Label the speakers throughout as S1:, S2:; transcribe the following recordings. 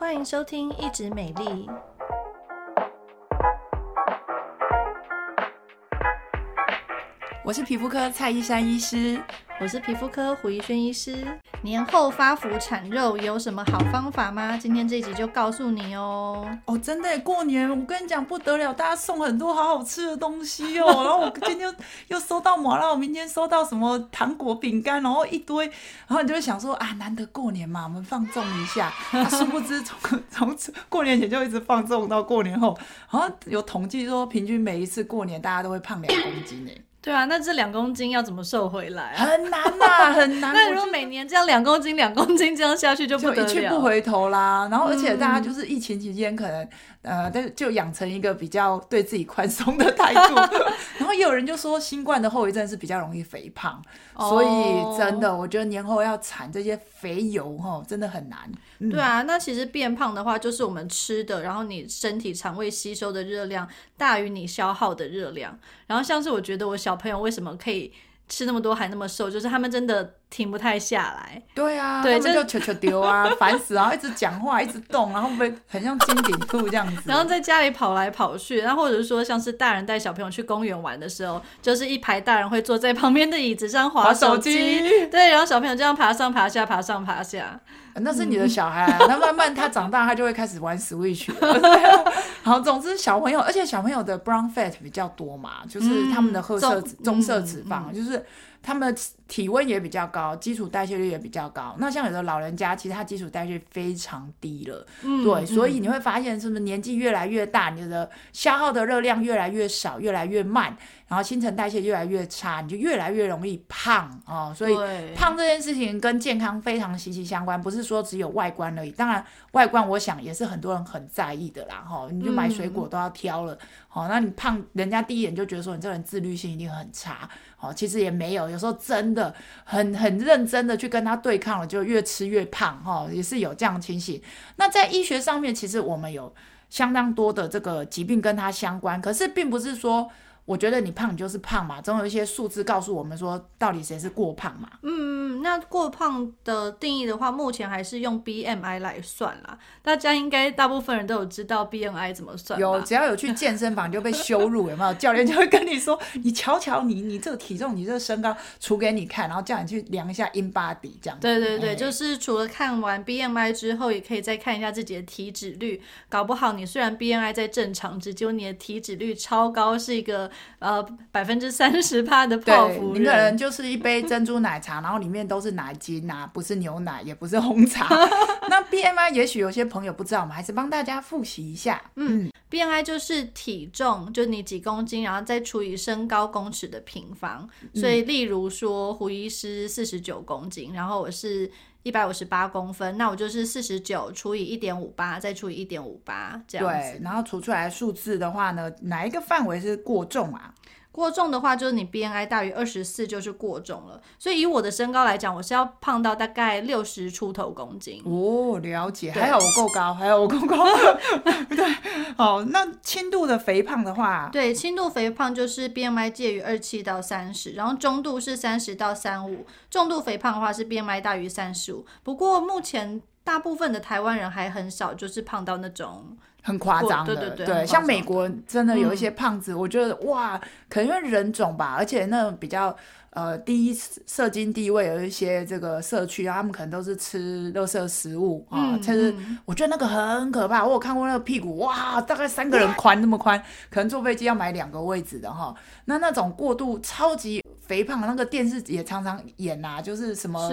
S1: 欢迎收听《一直美丽》。
S2: 我是皮肤科蔡依珊医师，
S1: 我是皮肤科胡一轩医师。年后发福产肉有什么好方法吗？今天这一集就告诉你哦。
S2: 哦，真的，过年我跟你讲不得了，大家送很多好好吃的东西哦。然后我今天又收到麻辣，我明天收到什么糖果、饼干，然后一堆，然后你就会想说啊，难得过年嘛，我们放纵一下。啊，殊不知从 从过年前就一直放纵到过年后，好像有统计说，平均每一次过年大家都会胖两公斤呢。
S1: 对啊，那这两公斤要怎么瘦回来啊？
S2: 很难呐、啊，很难。
S1: 那如果每年这样两公斤、两公斤这样下去，就不得了，
S2: 就一去不回头啦。然后，而且大家就是疫情期间可能。呃，但是就养成一个比较对自己宽松的态度，然后也有人就说新冠的后遗症是比较容易肥胖，哦、所以真的，我觉得年后要铲这些肥油哈，真的很难。嗯、
S1: 对啊，那其实变胖的话，就是我们吃的，然后你身体肠胃吸收的热量大于你消耗的热量。然后像是我觉得我小朋友为什么可以吃那么多还那么瘦，就是他们真的。停不太下来，
S2: 对啊，对，就球球丢啊，烦死，然后一直讲话，一直动，然后被很像金顶兔这样子，
S1: 然后在家里跑来跑去，然后或者是说像是大人带小朋友去公园玩的时候，就是一排大人会坐在旁边的椅子上滑手机，手机对，然后小朋友这样爬上爬下，爬上爬下，
S2: 那是你的小孩，那、嗯、慢慢他长大，他就会开始玩 Switch 了。好，总之小朋友，而且小朋友的 brown fat 比较多嘛，就是他们的褐色脂、棕色脂肪，嗯、就是他们的体温也比较高。基础代谢率也比较高，那像有的老人家，其实他基础代谢非常低了，嗯、对，所以你会发现，是不是年纪越来越大，你的消耗的热量越来越少，越来越慢，然后新陈代谢越来越差，你就越来越容易胖哦。所以胖这件事情跟健康非常息息相关，不是说只有外观而已。当然，外观我想也是很多人很在意的啦，哈、哦，你就买水果都要挑了，好、嗯哦，那你胖，人家第一眼就觉得说你这人自律性一定很差。哦，其实也没有，有时候真的很很认真的去跟他对抗了，就越吃越胖，哈、也是有这样的情形。那在医学上面，其实我们有相当多的这个疾病跟他相关，可是并不是说。我觉得你胖，你就是胖嘛，总有一些数字告诉我们说，到底谁是过胖嘛？
S1: 嗯，那过胖的定义的话，目前还是用 BMI 来算啦。大家应该大部分人都有知道 BMI 怎么算。
S2: 有，只要有去健身房就被羞辱，有没有？教练就会跟你说，你瞧瞧你，你这个体重，你这个身高，除给你看，然后叫你去量一下 InBody 这样。
S1: 对对对，欸、就是除了看完 BMI 之后，也可以再看一下自己的体脂率。搞不好你虽然 BMI 在正常值，结果你的体脂率超高，是一个。呃，百分之三十趴的泡芙，
S2: 你可能就是一杯珍珠奶茶，然后里面都是奶精呐、啊，不是牛奶，也不是红茶。那 BMI 也许有些朋友不知道，我们还是帮大家复习一下。
S1: 嗯，BMI 就是体重，就你几公斤，然后再除以身高公尺的平方。所以，例如说胡医师四十九公斤，然后我是。一百五十八公分，那我就是四十九除以一点五八，再除以一点五八，这样子。
S2: 对，然后除出来的数字的话呢，哪一个范围是过重啊？
S1: 过重的话，就是你 B N I 大于二十四就是过重了。所以以我的身高来讲，我是要胖到大概六十出头公斤。
S2: 哦，了解。还好我够高，还好我够高。对，好。那轻度的肥胖的话，
S1: 对，轻度肥胖就是 BMI 介于二七到三十，然后中度是三十到三五，重度肥胖的话是 BMI 大于三十五。不过目前大部分的台湾人还很少，就是胖到那种。
S2: 很夸张的，对对对，对像美国真的有一些胖子，嗯、我觉得哇，可能因为人种吧，而且那种比较呃低社经地位有一些这个社区，他们可能都是吃垃圾食物啊，其实、嗯、我觉得那个很可怕。我有看过那个屁股，哇，大概三个人宽那么宽，可能坐飞机要买两个位置的哈。那那种过度超级。肥胖的那个电视也常常演啊，就是什么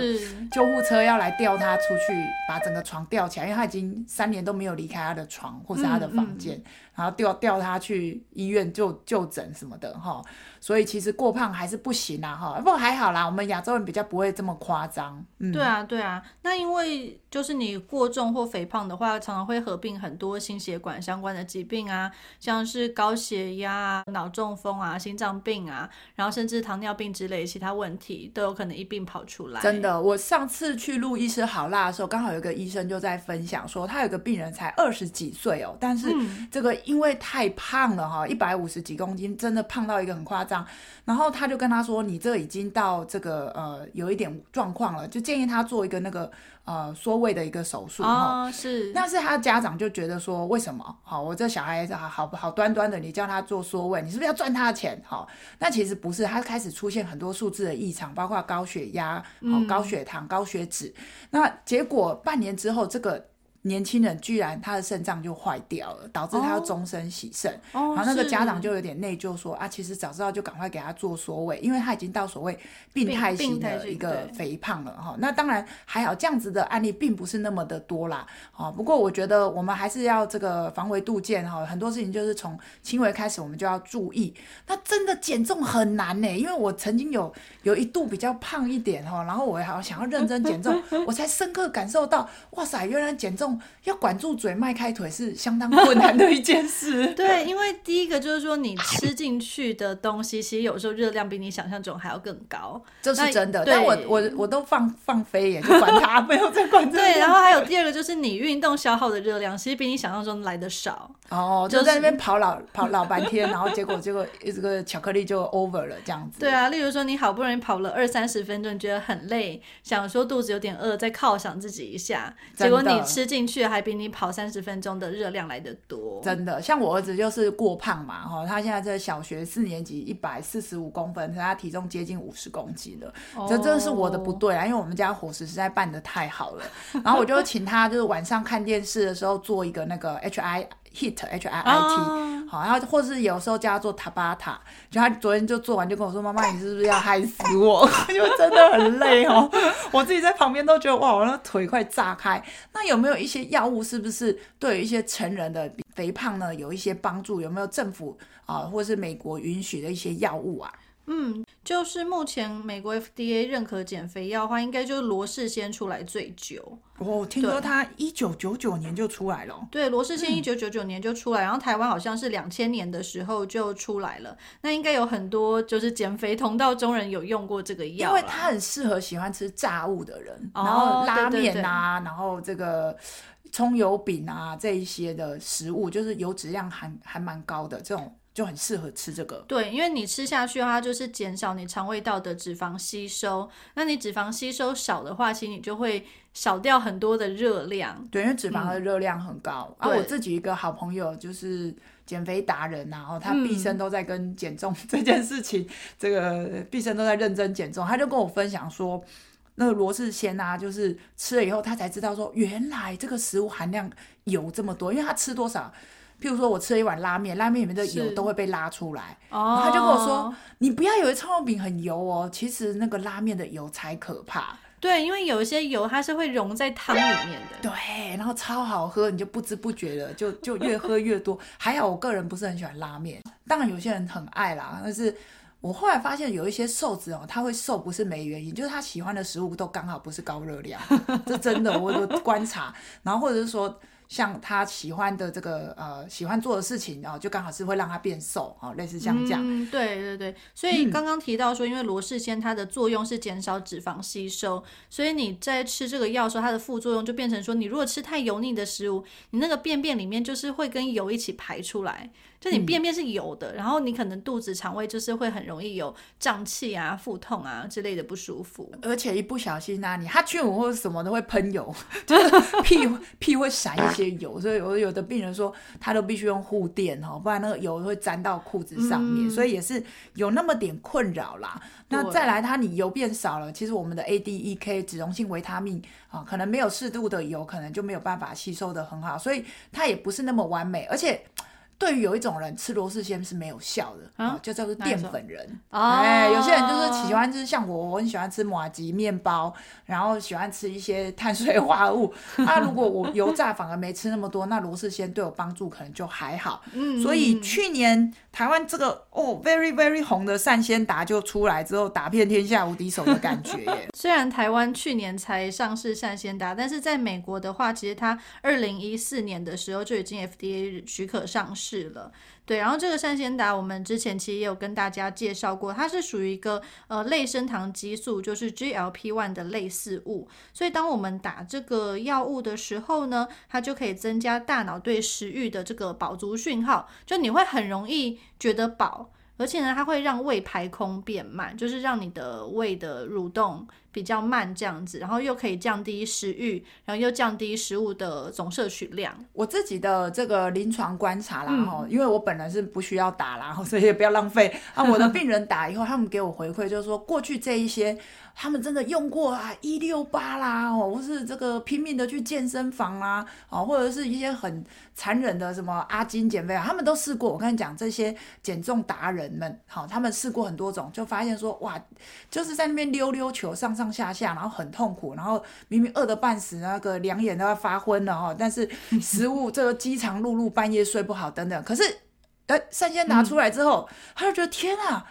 S2: 救护车要来吊他出去，把整个床吊起来，因为他已经三年都没有离开他的床或是他的房间。嗯嗯然后调调他去医院就就诊什么的哈，所以其实过胖还是不行啊哈，不过还好啦，我们亚洲人比较不会这么夸张。嗯，
S1: 对啊对啊，那因为就是你过重或肥胖的话，常常会合并很多心血管相关的疾病啊，像是高血压、脑中风啊、心脏病啊，然后甚至糖尿病之类其他问题都有可能一并跑出来。
S2: 真的，我上次去录医师好辣的时候，刚好有个医生就在分享说，他有个病人才二十几岁哦，但是这个。因为太胖了哈，一百五十几公斤，真的胖到一个很夸张。然后他就跟他说：“你这已经到这个呃有一点状况了，就建议他做一个那个呃缩胃的一个手术
S1: 哦，是。
S2: 但是他家长就觉得说，为什么？好，我这小孩子好好好端端的，你叫他做缩胃，你是不是要赚他的钱？好，那其实不是，他开始出现很多数字的异常，包括高血压、哦、高血糖、高血脂。那结果半年之后，这个。年轻人居然他的肾脏就坏掉了，导致他要终身洗肾。哦、然后那个家长就有点内疚说，说啊，其实早知道就赶快给他做缩尾，因为他已经到所谓病态型的一个肥胖了哈。那当然还好，这样子的案例并不是那么的多啦。哦，不过我觉得我们还是要这个防微杜渐哈，很多事情就是从轻微开始，我们就要注意。那真的减重很难呢，因为我曾经有 有一度比较胖一点哈，然后我还想要认真减重，我才深刻感受到，哇塞，原来减重。要管住嘴、迈开腿是相当困难的一件事。
S1: 对，因为第一个就是说，你吃进去的东西，其实有时候热量比你想象中还要更高，
S2: 这是真的。但我我我都放放飞耶，就管它，没有再管这。
S1: 对，然后还有第二个就是你运动消耗的热量，其实比你想象中来的少。
S2: 哦，就在那边跑老 跑老半天，然后结果结果这个巧克力就 over 了这样子。
S1: 对啊，例如说你好不容易跑了二三十分钟，你觉得很累，想说肚子有点饿，再犒赏自己一下，结果你吃进去还比你跑三十分钟的热量来得多。
S2: 真的，像我儿子就是过胖嘛，哈，他现在在小学四年级，一百四十五公分，他体重接近五十公斤了。Oh. 这真的是我的不对啊，因为我们家伙食实在办的太好了。然后我就请他就是晚上看电视的时候做一个那个 H I。Hit H I I T，、oh. 好，然后或是有时候叫他做塔巴塔，就他昨天就做完就跟我说：“妈妈，你是不是要害死我？” 因为真的很累哦，我自己在旁边都觉得哇，我那腿快炸开。那有没有一些药物，是不是对于一些成人的肥胖呢有一些帮助？有没有政府啊，或是美国允许的一些药物啊？
S1: 嗯，就是目前美国 FDA 认可减肥药的话，应该就是罗氏先出来最久。
S2: 哦，听说它一九九九年就出来了。
S1: 对，罗氏先一九九九年就出来，嗯、然后台湾好像是两千年的时候就出来了。那应该有很多就是减肥同道中人有用过这个药，
S2: 因为它很适合喜欢吃炸物的人，哦、然后拉面啊，对对对，然后这个葱油饼啊这一些的食物，就是油脂量还还蛮高的这种。就很适合吃这个，
S1: 对，因为你吃下去的话，就是减少你肠胃道的脂肪吸收。那你脂肪吸收少的话，其实你就会少掉很多的热量。
S2: 对，因为脂肪的热量很高。嗯、啊，我自己一个好朋友就是减肥达人，然后他毕生都在跟减重 这件事情，嗯、这个毕生都在认真减重。他就跟我分享说，那个罗氏鲜啊，就是吃了以后，他才知道说，原来这个食物含量有这么多，因为他吃多少。譬如说，我吃了一碗拉面，拉面里面的油都会被拉出来。哦，他就跟我说：“你不要以为葱油饼很油哦，其实那个拉面的油才可怕。”
S1: 对，因为有一些油它是会溶在汤里面的。
S2: 对，然后超好喝，你就不知不觉的就就越喝越多。还好我个人不是很喜欢拉面，当然有些人很爱啦。但是我后来发现有一些瘦子哦，他会瘦不是没原因，就是他喜欢的食物都刚好不是高热量，这真的我有观察。然后或者是说。像他喜欢的这个呃喜欢做的事情，然后就刚好是会让他变瘦啊，类似像这样。
S1: 嗯，对对对。所以刚刚提到说，因为罗氏鲜它的作用是减少脂肪吸收，所以你在吃这个药的时候，它的副作用就变成说，你如果吃太油腻的食物，你那个便便里面就是会跟油一起排出来。就你便便是油的，嗯、然后你可能肚子、肠胃就是会很容易有胀气啊、腹痛啊之类的不舒服，
S2: 而且一不小心啊，你哈欠或者什么都会喷油，就 是屁屁会闪一些油，所以有有的病人说他都必须用护垫哈，不然那个油会沾到裤子上面，嗯、所以也是有那么点困扰啦。那再来，它你油变少了，其实我们的 A、D、E、K 脂溶性维他命啊，可能没有适度的油，可能就没有办法吸收的很好，所以它也不是那么完美，而且。对于有一种人吃罗氏鲜是没有效的啊，就叫做淀粉人。哎，有些人就是喜欢，就是像我，我很喜欢吃麻吉面包，然后喜欢吃一些碳水化合物。那 如果我油炸反而没吃那么多，那罗氏鲜对我帮助可能就还好。嗯，所以去年台湾这个哦 very very 红的善先达就出来之后，打遍天下无敌手的感觉耶。
S1: 虽然台湾去年才上市善先达，但是在美国的话，其实它二零一四年的时候就已经 FDA 许可上市。是了，对，然后这个善纤达，我们之前其实也有跟大家介绍过，它是属于一个呃类升糖激素，就是 GLP-1 的类似物，所以当我们打这个药物的时候呢，它就可以增加大脑对食欲的这个饱足讯号，就你会很容易觉得饱，而且呢，它会让胃排空变慢，就是让你的胃的蠕动比较慢这样子，然后又可以降低食欲，然后又降低食物的总摄取量。
S2: 我自己的这个临床观察啦，哈、嗯，因为我本人是不需要打啦，所以也不要浪费。啊，我的 病人打以后，他们给我回馈就是说，过去这一些。他们真的用过啊，一六八啦，哦，或是这个拼命的去健身房啦，哦，或者是一些很残忍的什么阿金减肥啊，他们都试过。我跟你讲，这些减重达人们，好，他们试过很多种，就发现说，哇，就是在那边溜溜球，上上下下，然后很痛苦，然后明明饿得半死，那个两眼都要发昏了哈，但是 食物这个饥肠辘辘，半夜睡不好等等。可是，哎，善纤达出来之后，他就觉得天啊！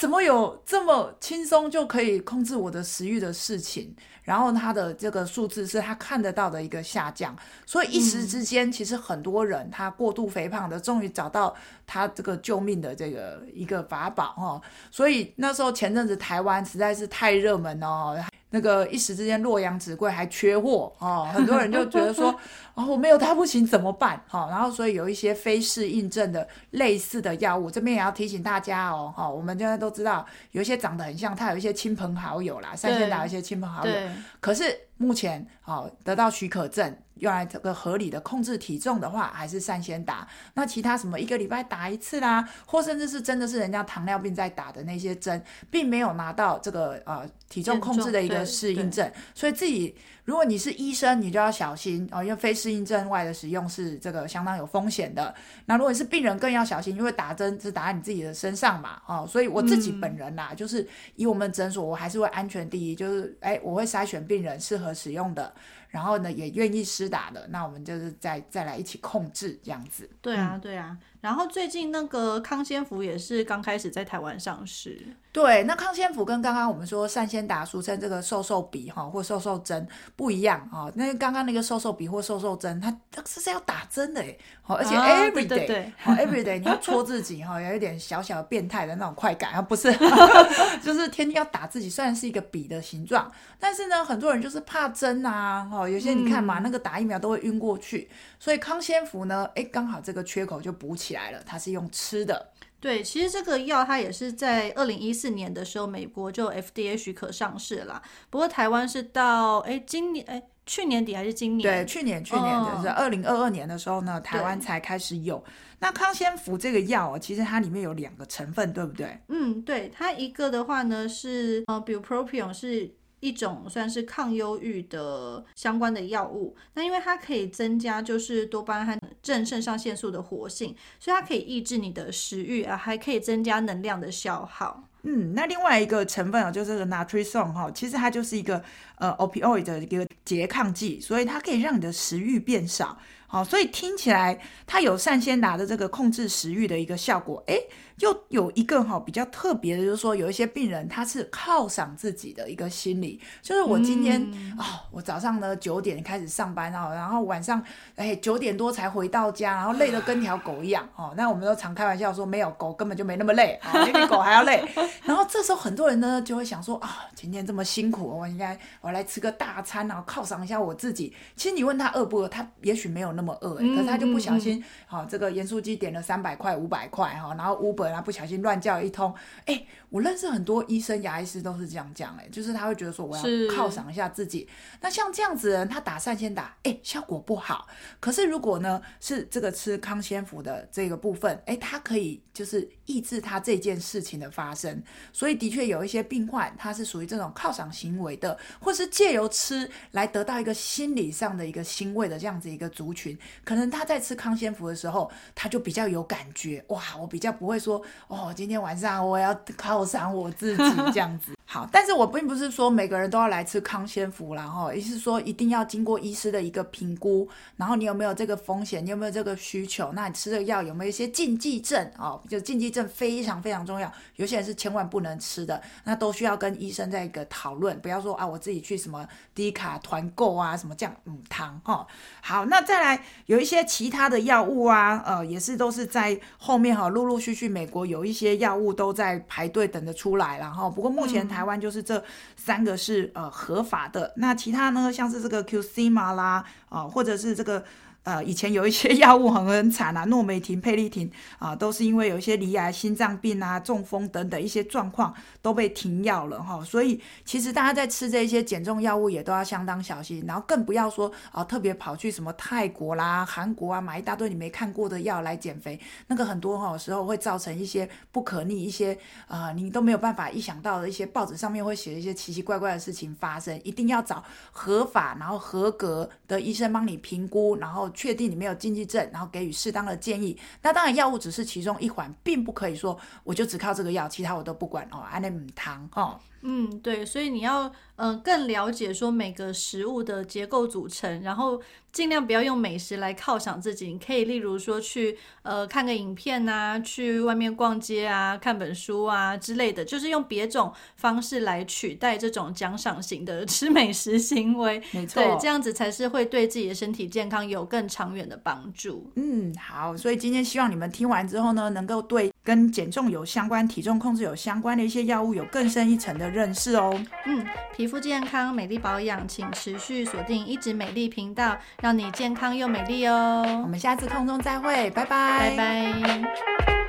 S2: 怎么有这么轻松就可以控制我的食欲的事情？然后他的这个数字是他看得到的一个下降，所以一时之间，其实很多人他过度肥胖的，终于找到他这个救命的这个一个法宝哈。所以那时候前阵子台湾实在是太热门哦。那个一时之间洛阳纸贵还缺货哦，很多人就觉得说，哦，我没有它不行怎么办？哈、哦，然后所以有一些非适应症的类似的药物，这边也要提醒大家哦，哈、哦，我们现在都知道有一些长得很像，它有一些亲朋好友啦，善纤达有一些亲朋好友，可是目前哦得到许可证。用来这个合理的控制体重的话，还是善先打。那其他什么一个礼拜打一次啦，或甚至是真的是人家糖尿病在打的那些针，并没有拿到这个呃体重控制的一个适应症，所以自己。如果你是医生，你就要小心哦，因为非适应症外的使用是这个相当有风险的。那如果你是病人，更要小心，因为打针是打在你自己的身上嘛，哦，所以我自己本人啦，嗯、就是以我们诊所，我还是会安全第一，就是哎，我会筛选病人适合使用的，然后呢也愿意施打的，那我们就是再再来一起控制这样子。
S1: 对啊，对啊。然后最近那个康仙福也是刚开始在台湾上市。
S2: 对，那康仙福跟刚刚我们说善先达，俗称这个瘦瘦笔哈或瘦瘦针不一样哈。那刚刚那个瘦瘦笔或瘦瘦针，它它是是要打针的哎，而且 every day，好 every day 你要戳自己哈，有一点小小的变态的那种快感啊，不是，就是天天要打自己。虽然是一个笔的形状，但是呢，很多人就是怕针啊，哈，有些你看嘛，那个打疫苗都会晕过去，所以康仙福呢，哎，刚好这个缺口就补起。来了，它是用吃的。
S1: 对，其实这个药它也是在二零一四年的时候，美国就 FDA 许可上市了啦。不过台湾是到哎今年哎去年底还是今年？
S2: 对，去年去年的是二零二二年的时候呢，台湾才开始有。那康仙福这个药，其实它里面有两个成分，对不对？
S1: 嗯，对，它一个的话呢是呃 bupropion 是。一种算是抗忧郁的相关的药物，那因为它可以增加就是多巴胺和正肾上腺素的活性，所以它可以抑制你的食欲啊，还可以增加能量的消耗。
S2: 嗯，那另外一个成分啊，就是这个 naltrexone 哈，其实它就是一个呃 opioid 的一个拮抗剂，所以它可以让你的食欲变少。好，所以听起来它有善先达的这个控制食欲的一个效果，诶。又有一个哈比较特别的，就是说有一些病人他是犒赏自己的一个心理，就是我今天啊、嗯哦，我早上呢九点开始上班哦，然后晚上哎九点多才回到家，然后累得跟条狗一样哦。那我们都常开玩笑说，没有狗根本就没那么累啊，比、哦、狗还要累。然后这时候很多人呢就会想说啊，今天这么辛苦，我应该我来吃个大餐，然后犒赏一下我自己。其实你问他饿不饿，他也许没有那么饿，可是他就不小心好、嗯嗯哦、这个盐酥鸡点了三百块五百块哈，然后 Uber。然后不小心乱叫一通，哎，我认识很多医生、牙医师都是这样讲，哎，就是他会觉得说我要犒赏一下自己。那像这样子的人，他打散先打，哎，效果不好。可是如果呢是这个吃康仙福的这个部分，哎，它可以就是抑制他这件事情的发生。所以的确有一些病患，他是属于这种犒赏行为的，或是借由吃来得到一个心理上的一个欣慰的这样子一个族群，可能他在吃康仙福的时候，他就比较有感觉，哇，我比较不会说。哦，今天晚上我要犒赏我自己这样子。好，但是我并不是说每个人都要来吃康仙福啦，哈，也是说一定要经过医师的一个评估，然后你有没有这个风险，你有没有这个需求，那你吃的药有没有一些禁忌症哦，就禁忌症非常非常重要，有些人是千万不能吃的，那都需要跟医生在一个讨论，不要说啊我自己去什么低卡团购啊什么这样嗯汤哈。好，那再来有一些其他的药物啊，呃也是都是在后面哈，陆陆续续美国有一些药物都在排队等着出来，然后不过目前台。台湾就是这三个是呃合法的，那其他呢，像是这个 Q C 嘛啦，啊、或者是这个呃，以前有一些药物很很惨啊，诺美婷、佩利婷啊，都是因为有一些罹癌、心脏病啊、中风等等一些状况都被停药了哈。所以其实大家在吃这些减重药物也都要相当小心，然后更不要说啊，特别跑去什么泰国啦、韩国啊买一大堆你没看过的药来减肥，那个很多哈时候会造成一些不可逆、一些啊、你都没有办法意想到的一些报纸上面会写一些奇奇怪怪的事情发生，一定要找合法然后合格的医生帮你评估，然后。确定你没有禁忌症，然后给予适当的建议。那当然，药物只是其中一环，并不可以说我就只靠这个药，其他我都不管哦。安内姆糖哦。
S1: 嗯，对，所以你要嗯、呃、更了解说每个食物的结构组成，然后尽量不要用美食来犒赏自己。你可以例如说去呃看个影片啊，去外面逛街啊，看本书啊之类的，就是用别种方式来取代这种奖赏型的 吃美食行为。
S2: 没错，
S1: 对，这样子才是会对自己的身体健康有更长远的帮助。
S2: 嗯，好，所以今天希望你们听完之后呢，能够对跟减重有相关、体重控制有相关的一些药物有更深一层的认识哦，
S1: 嗯，皮肤健康、美丽保养，请持续锁定一直美丽频道，让你健康又美丽哦。
S2: 我们下次空中再会，拜拜，
S1: 拜拜。